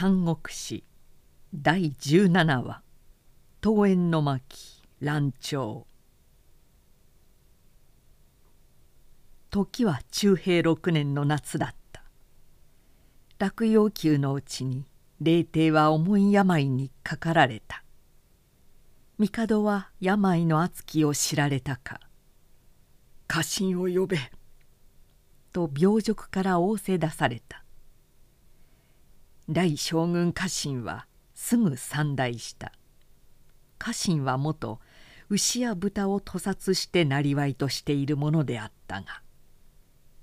三国史第17話「桃園の巻乱調」時は中平6年の夏だった。落葉宮のうちに霊帝は重い病にかかられた。帝は病の厚きを知られたか「家臣を呼べ」と病辱から仰せ出された。大将軍家臣はすぐ参代した。家臣はもと牛や豚を屠殺してなりわいとしているものであったが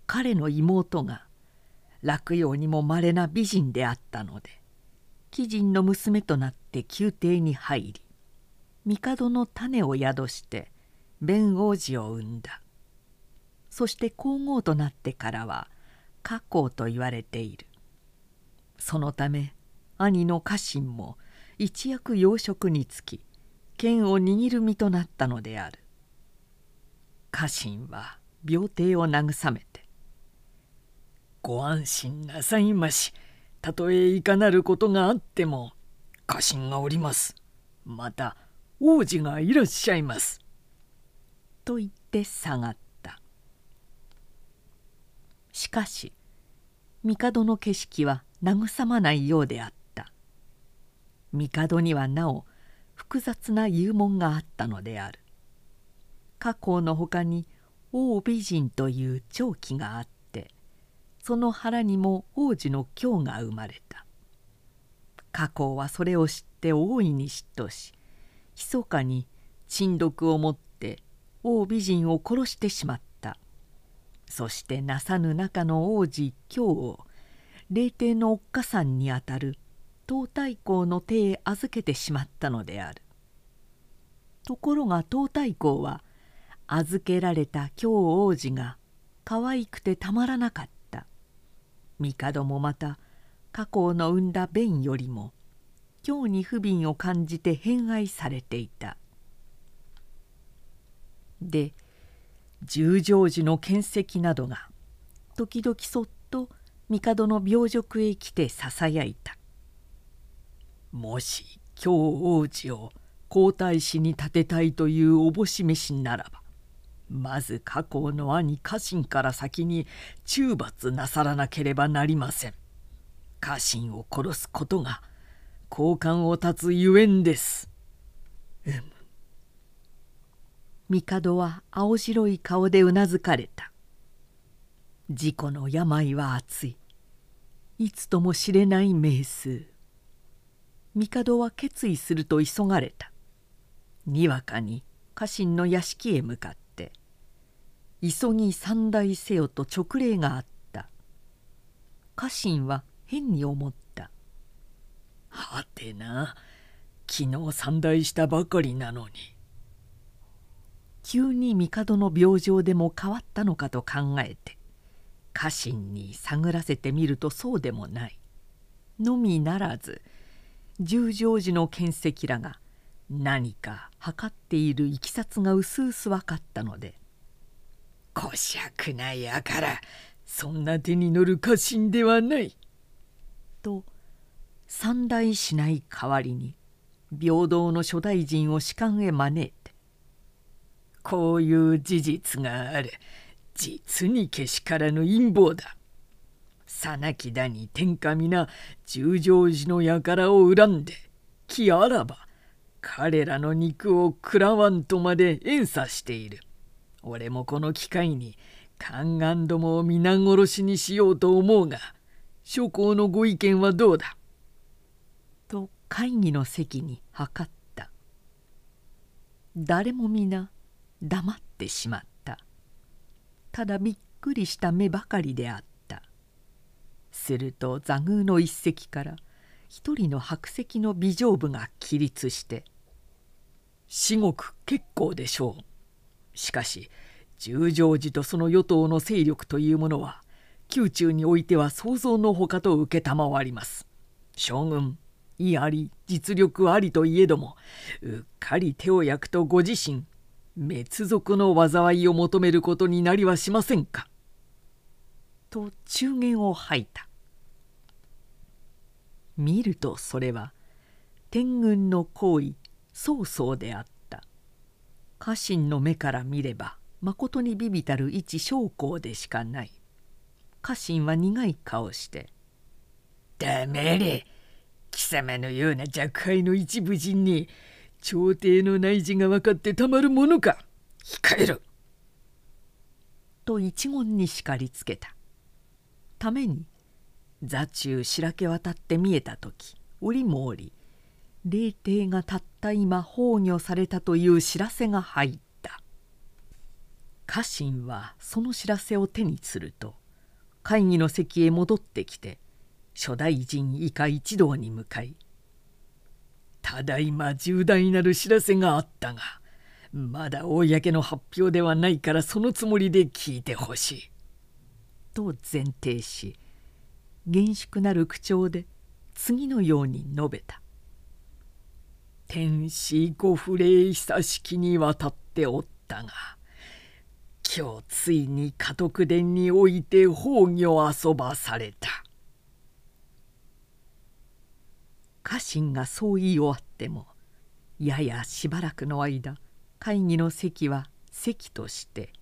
彼の妹が落葉にもまれな美人であったので貴人の娘となって宮廷に入り帝の種を宿して弁王子を産んだ。そして皇后となってからは家皇と言われている。そのため兄の家臣も一躍養殖につき剣を握る身となったのである。家臣は病邸を慰めて「ご安心なさいましたとえいかなることがあっても家臣がおります。また王子がいらっしゃいます」と言って下がった。しかし帝の景色は慰まないようであった。帝にはなお複雑な幽門があったのである。家光のほかに王美人という長期があってその腹にも王子の京が生まれた。家光はそれを知って大いに嫉妬し密かに珍毒を持って王美人を殺してしまった。そしてなさぬ中の王子京を霊帝のおっかさんにあたる東太后の手へ預けてしまったのである。ところが東太后は預けられた京王子が可愛くてたまらなかった。帝もまた家光の産んだ弁よりも京に不憫を感じて偏愛されていた。で十条寺の見跡などが時々そっと帝の病辱へ来てささやいたもし京王子を皇太子に立てたいというおぼし飯ならばまず家光の兄家臣から先に中罰なさらなければなりません家臣を殺すことが好感を断つゆえんです。帝は青白い顔でうなずかれた。事故の病は熱い。いつとも知れない名数。帝は決意すると急がれた。にわかに家臣の屋敷へ向かって「急ぎ三代せよ」と勅令があった。家臣は変に思った。はてな昨日三代したばかりなのに。急に帝の病状でも変わったのかと考えて家臣に探らせてみるとそうでもない。のみならず十条寺の見跡らが何か測っているいきさつがうすうす分かったので「こしゃくなやからそんな手に乗る家臣ではない」と三代しない代わりに平等の諸大臣を仕官へ招いて「こういう事実がある。実にけしからぬ陰謀だ」さなきだに天下皆十条寺の輩を恨んできあらば彼らの肉を食らわんとまで遠さしている。俺もこの機会に宦官どもを皆殺しにしようと思うが諸公のご意見はどうだ？と会議の席に諮った。誰も皆黙ってしまった。ただびっくりした目ばかりであったすると座宮の一席から一人の白石の美丈夫が起立して「至極結構でしょう」しかし十条寺とその与党の勢力というものは宮中においては想像のほかと承ります。将軍意あり実力ありといえどもうっかり手を焼くとご自身滅族の災いを求めることになりはしませんか？と中言を吐いた。見るとそれは天軍の行為曹操であった家臣の目から見ればまことにビビたる一将校でしかない家臣は苦い顔して「だめれ貴様のような若輩の一部人に朝廷の内事が分かってたまるものか。控えろ!」と一言に叱りつけた。ために座中白け渡って見えた時折も折霊帝がたった今崩御されたという知らせが入った。家臣はその知らせを手にすると会議の席へ戻ってきて諸大臣以下一同に向かい「ただいま重大なる知らせがあったがまだ公の発表ではないからそのつもりで聞いてほしい」と前提し厳粛なる口調で次のように述べた「天使ご不礼久しきにわたっておったが今日ついに家督殿において崩御遊ばされた」。家臣がそう言い終わってもややしばらくの間会議の席は席として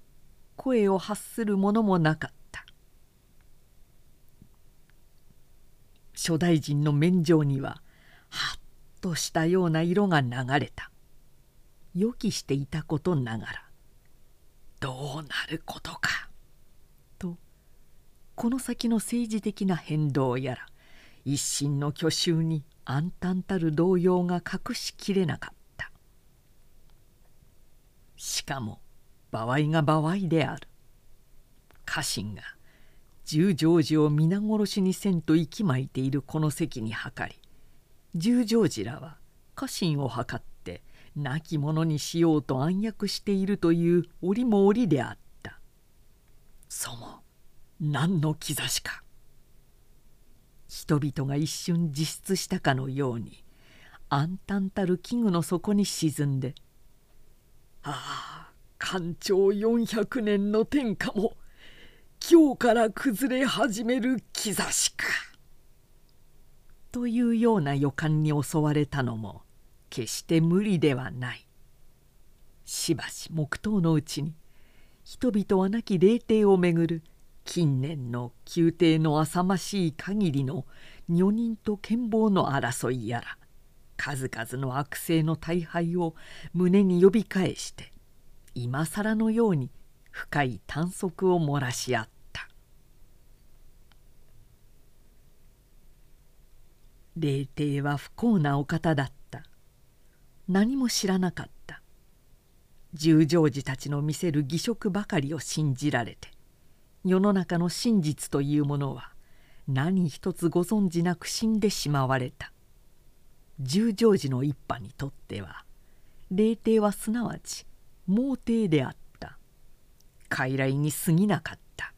声を発するものもなかった。諸大臣の面上にははっとしたような色が流れた。予期していたことながらどうなることかとこの先の政治的な変動やら一心の去就に暗淡たる動揺が隠しきれなかった。しかも場合が場合である。家臣が十条寺を皆殺しにせんと息巻いているこの席に計り十条寺らは家臣を図って亡き者にしようと暗躍しているという折も折であった。そも何の兆しか。人々が一瞬自失したかのように暗淡たる器具の底に沈んで「ああ官庁400年の天下も今日から崩れ始める兆しか」というような予感に襲われたのも決して無理ではない。しばし黙祷のうちに人々は亡き霊帝をめぐる近年の宮廷の浅ましい限りの女人と剣謀の争いやら数々の悪性の大敗を胸に呼び返して今更のように深い短足を漏らし合った。霊帝は不幸なお方だった。何も知らなかった。十条寺たちの見せる儀色ばかりを信じられて世の中の真実というものは何一つご存じなく死んでしまわれた。十条寺の一派にとっては霊帝はすなわち盲帝であった。傀儡に過ぎなかった。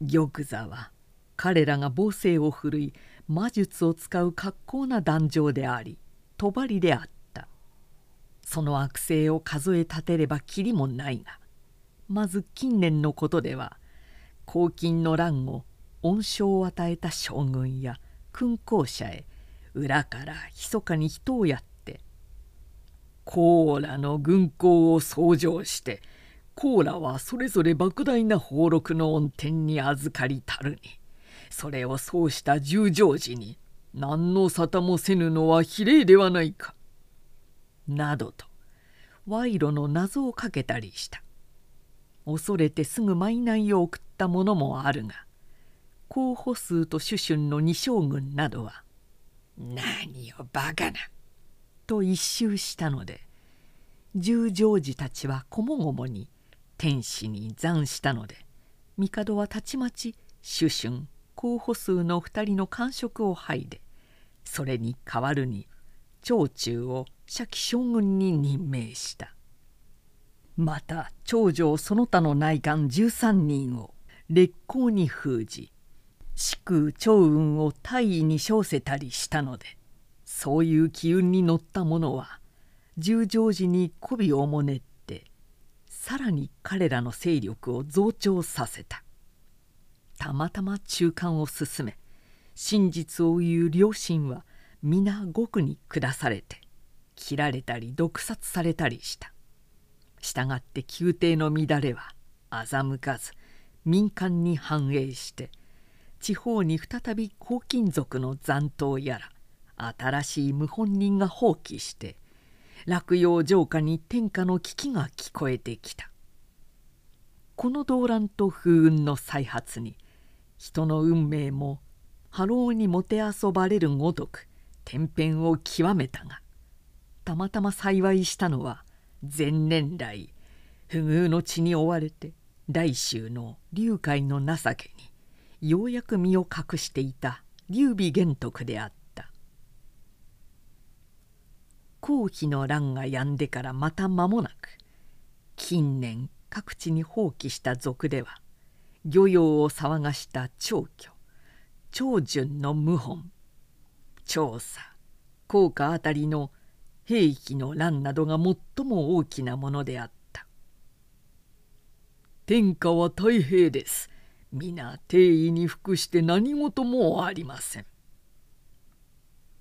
玉座は彼らが母性を振るい魔術を使う格好な壇上であり帳であった。その悪性を数え立てればきりもないがまず近年のことでは黄金の乱を恩賞を与えた将軍や勲功者へ裏から密かに人をやってコーラの軍港を創上してコーラはそれぞれ莫大な俸禄の恩典に預かりたるにそれをそうした十条寺に何の沙汰もせぬのは比例ではないか。などと賄賂の謎をかけたりした恐れてすぐ賄いを送ったものもあるが候補数と主春の二将軍などは「何をバカな」と一周したので十条寺たちはこもごもに天使に残したので帝はたちまち主春候補数の二人の官職を剥いでそれに代わるに長中を社記将軍に任命した。また長女その他の内官13人を烈公に封じ四空長雲を大尉に称せたりしたのでそういう機運に乗った者は十条寺に媚びをもねってさらに彼らの勢力を増長させた。たまたま中間を進め真実を言う両親は皆獄に下されて切られたり毒殺されたりした。したがって宮廷の乱れは欺かず民間に反映して地方に再び黄金族の残党やら新しい謀反人が放棄して落葉城下に天下の危機が聞こえてきた。この動乱と風雲の再発に人の運命も波浪にもてあそばれるごとく天変を極めたがたまたま幸いしたのは前年来不遇の地に追われて大衆の龍海の情けにようやく身を隠していた劉備玄徳であった。皇妃の乱が止んでからまた間もなく近年各地に放棄した族では漁業を騒がした長居長順の謀反調査効果あたりの兵器の乱などが最も大きなものであった。天下は太平です。皆定位に服して何事もありません。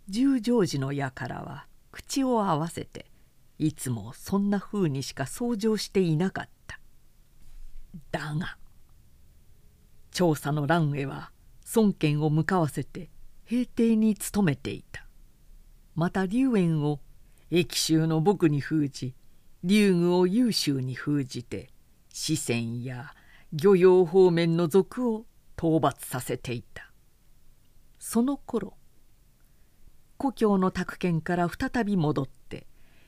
十条寺の輩は口を合わせていつもそんなふうにしか想像していなかった。だが調査の乱へは孫権を向かわせて平定に努めていた。また龍園を益州の僕に封じ龍具を優秀に封じて四川や漁業方面の族を討伐させていた。その頃故郷の宅建から再び戻って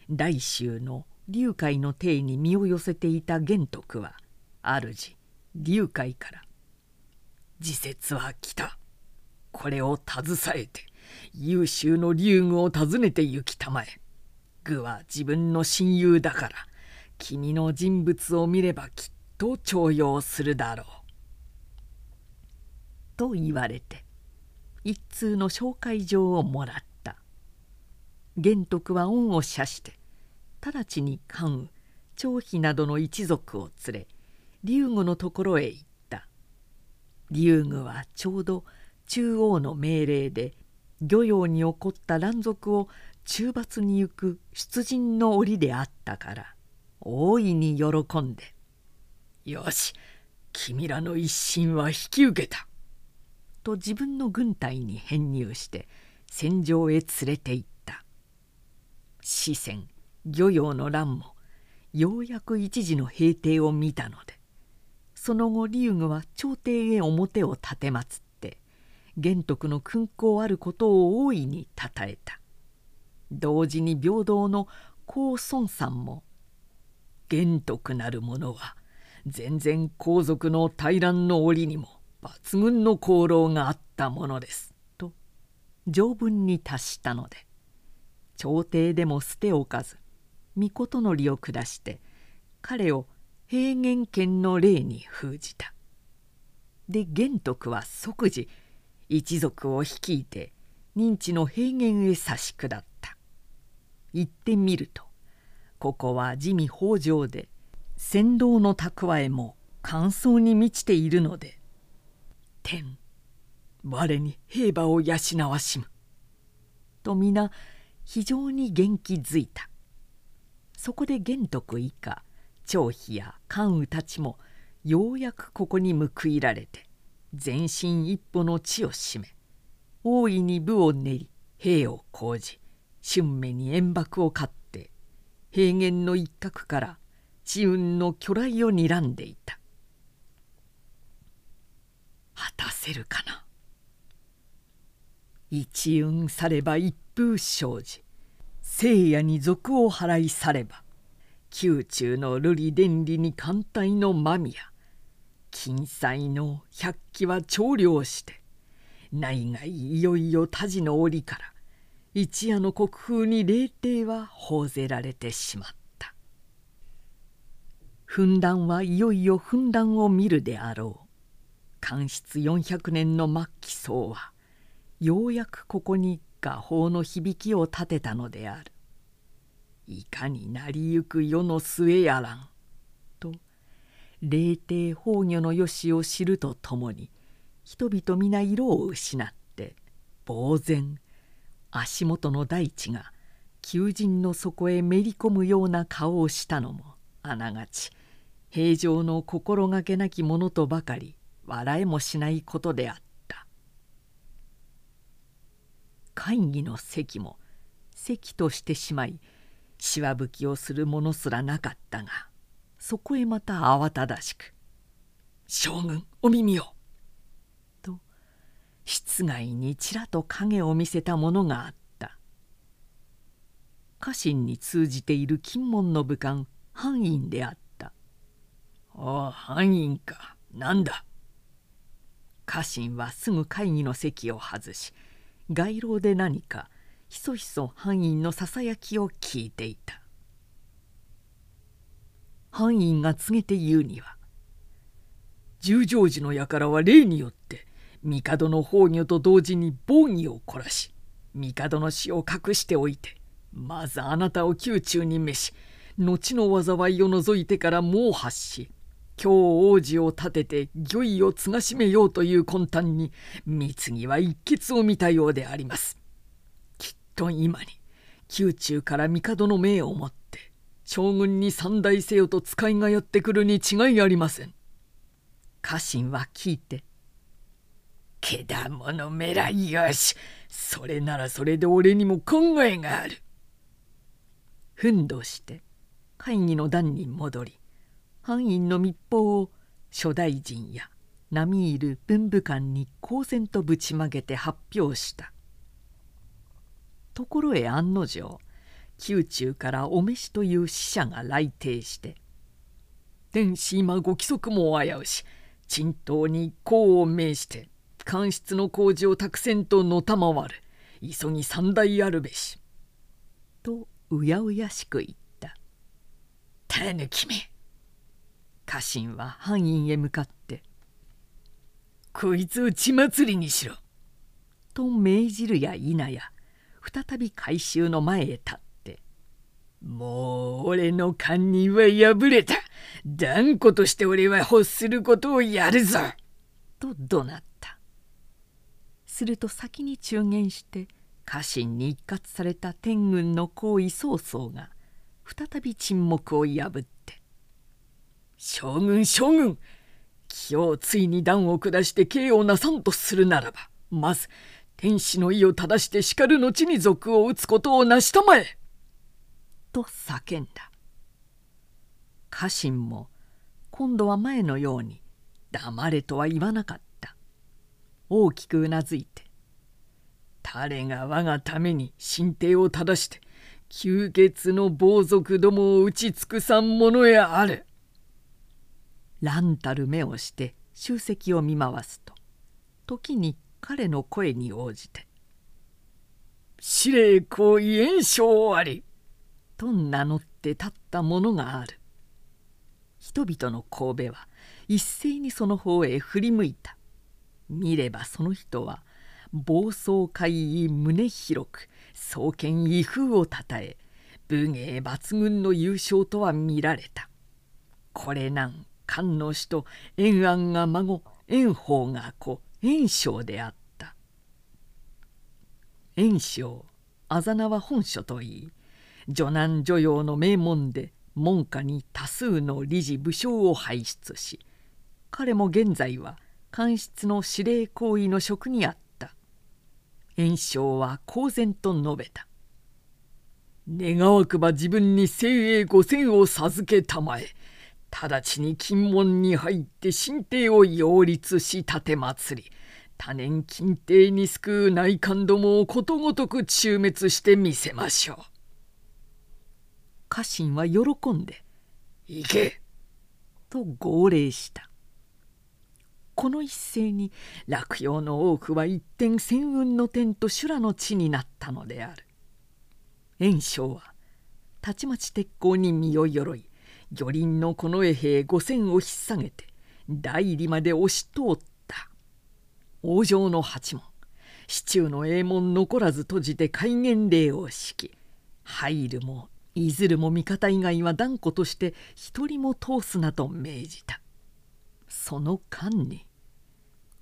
来州の龍海の邸に身を寄せていた玄徳は主龍海から「時節は来た。これを携えて優秀の龍具を訪ねて行きたまえ。具は自分の親友だから君の人物を見ればきっと重用するだろう」と言われて一通の紹介状をもらった。玄徳は恩を謝して直ちに関羽張飛などの一族を連れ龍具のところへ行った。龍具はちょうど中央の命令で漁業に起こった乱族を中罰に行く出陣の折であったから大いに喜んで「よし君らの一心は引き受けた」と自分の軍隊に編入して戦場へ連れて行った。四川漁業の乱もようやく一時の平定を見たのでその後龍具は朝廷へ表を立てまつって玄徳の勲功あることを大いにたたえた。同時に平等の高孫さんも「玄徳なる者は全然皇族の大乱の折にも抜群の功労があったものです」と条文に達したので朝廷でも捨ておかず御事のりを下して彼を平原権の霊に封じた。で玄徳は即時一族を率いて認知の平原へ差し下った。行ってみるとここは地味北条で船頭の蓄えも乾燥に満ちているので「天我に兵馬を養わしむ」と皆非常に元気づいたそこで玄徳以下張飛や関羽たちもようやくここに報いられて全身一歩の地を占め大いに武を練り兵を講じ春目に円幕を買って平原の一角から地運の巨来を睨んでいた。果たせるかな？一運されば一風生じ聖夜に賊を払い去れば宮中の瑠璃伝理に艦隊の間宮金彩の百鬼は長領して内外いよいよ田地の折から一夜の国風に霊帝は報ぜられてしまった。噴弾はいよいよ噴弾を見るであろう。官室400年の末期僧はようやくここに画法の響きを立てたのである。いかになりゆく世の末やらんと霊帝崩御のよしを知るとともに人々皆色を失って呆然足元の大地が求人の底へめり込むような顔をしたのもあながち平常の心がけなきものとばかり笑えもしないことであった会議の席も席としてしまいしわぶきをするものすらなかったがそこへまた慌ただしく「将軍お耳を!」室外にちらと影を見せたものがあった。家臣に通じている金門の武官藩院であった「ああ藩院か。なんだ」家臣はすぐ会議の席を外し街廊で何かひそひそ藩院のささやきを聞いていた。藩院が告げて言うには十条寺の輩は例によって帝の崩御と同時に防御を凝らし帝の死を隠しておいてまずあなたを宮中に召し後の災いを除いてからもう発し今日王子を立てて御意を継がしめようという魂胆に貢ぎは一決を見たようであります。きっと今に宮中から帝の命をもって将軍に三代せよと使いがやってくるに違いありません。家臣は聞いて「けだものめらいよしそれならそれで俺にも考えがある」。ふんどして会議の段に戻り藩院の密報を諸大臣や並みいる文武官に公然とぶちまげて発表したところへ案の定宮中からお召しという使者が来廷して「天使今ご規則も危うし沈頭に功を命して官室の工事を託せんとのたまわる。急ぎ三代あるべし」とうやうやしく言った「たぬきめ。家臣は藩院へ向かって「こいつを血祭りにしろ」と命じるや否や。再び改宗の前へ立って「もう俺の堪忍は破れた。断固として俺は欲することをやるぞ」と怒鳴った。すると先に中言して家臣に一括された天軍の皇位曹操が再び沈黙を破って将軍将軍今日ついに断を下して刑をなさんとするならばまず天使の意を正してしかる後に賊を討つことを成したまえ!」と叫んだ家臣も今度は前のように黙れとは言わなかった大きくうなずいて「誰が我がために進帝を正して吸血の暴族どもを打ち尽くさんものやある」乱たる目をして集積を見回すと時に彼の声に応じて「司令公位炎症あり」と名乗って立ったものがある。人々の神戸は一斉にその方へ振り向いた。見ればその人は暴走怪異胸広く創建威風をたたえ武芸抜群の優勝とは見られた。これなん菅の死と延安が孫延宝が子延章であった。延章あざ名は本書といい女男女用の名門で門下に多数の理事武将を輩出し彼も現在は官室の司令行為の職にあった。延章は公然と述べた「願わくば自分に精鋭五千を授けたまえ。直ちに金門に入って神帝を擁立し立祭り。多年金帝に救う内官どもをことごとく中滅してみせましょう。家臣は喜んで「行け!」と号令した。この一斉に落葉の多くは一転戦雲の天と修羅の地になったのである。袁紹はたちまち鉄鋼に身を鎧魚輪の近衛兵五千を引っ提げて大入りまで押し通った。王城の八門市中の衛門残らず閉じて戒厳令を敷き入るもいずるも味方以外は断固として一人も通すなと命じた。その間に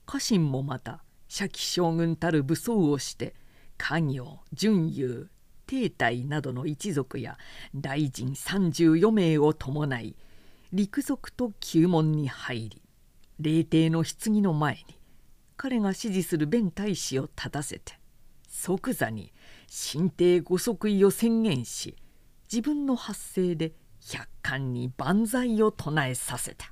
家臣もまた社記将軍たる武装をして家業準優帝隊などの一族や大臣34名を伴い陸賊と旧門に入り霊帝の棺の前に彼が指示する弁大使を立たせて即座に神帝御即位を宣言し自分の発声で百貫に万歳を唱えさせた。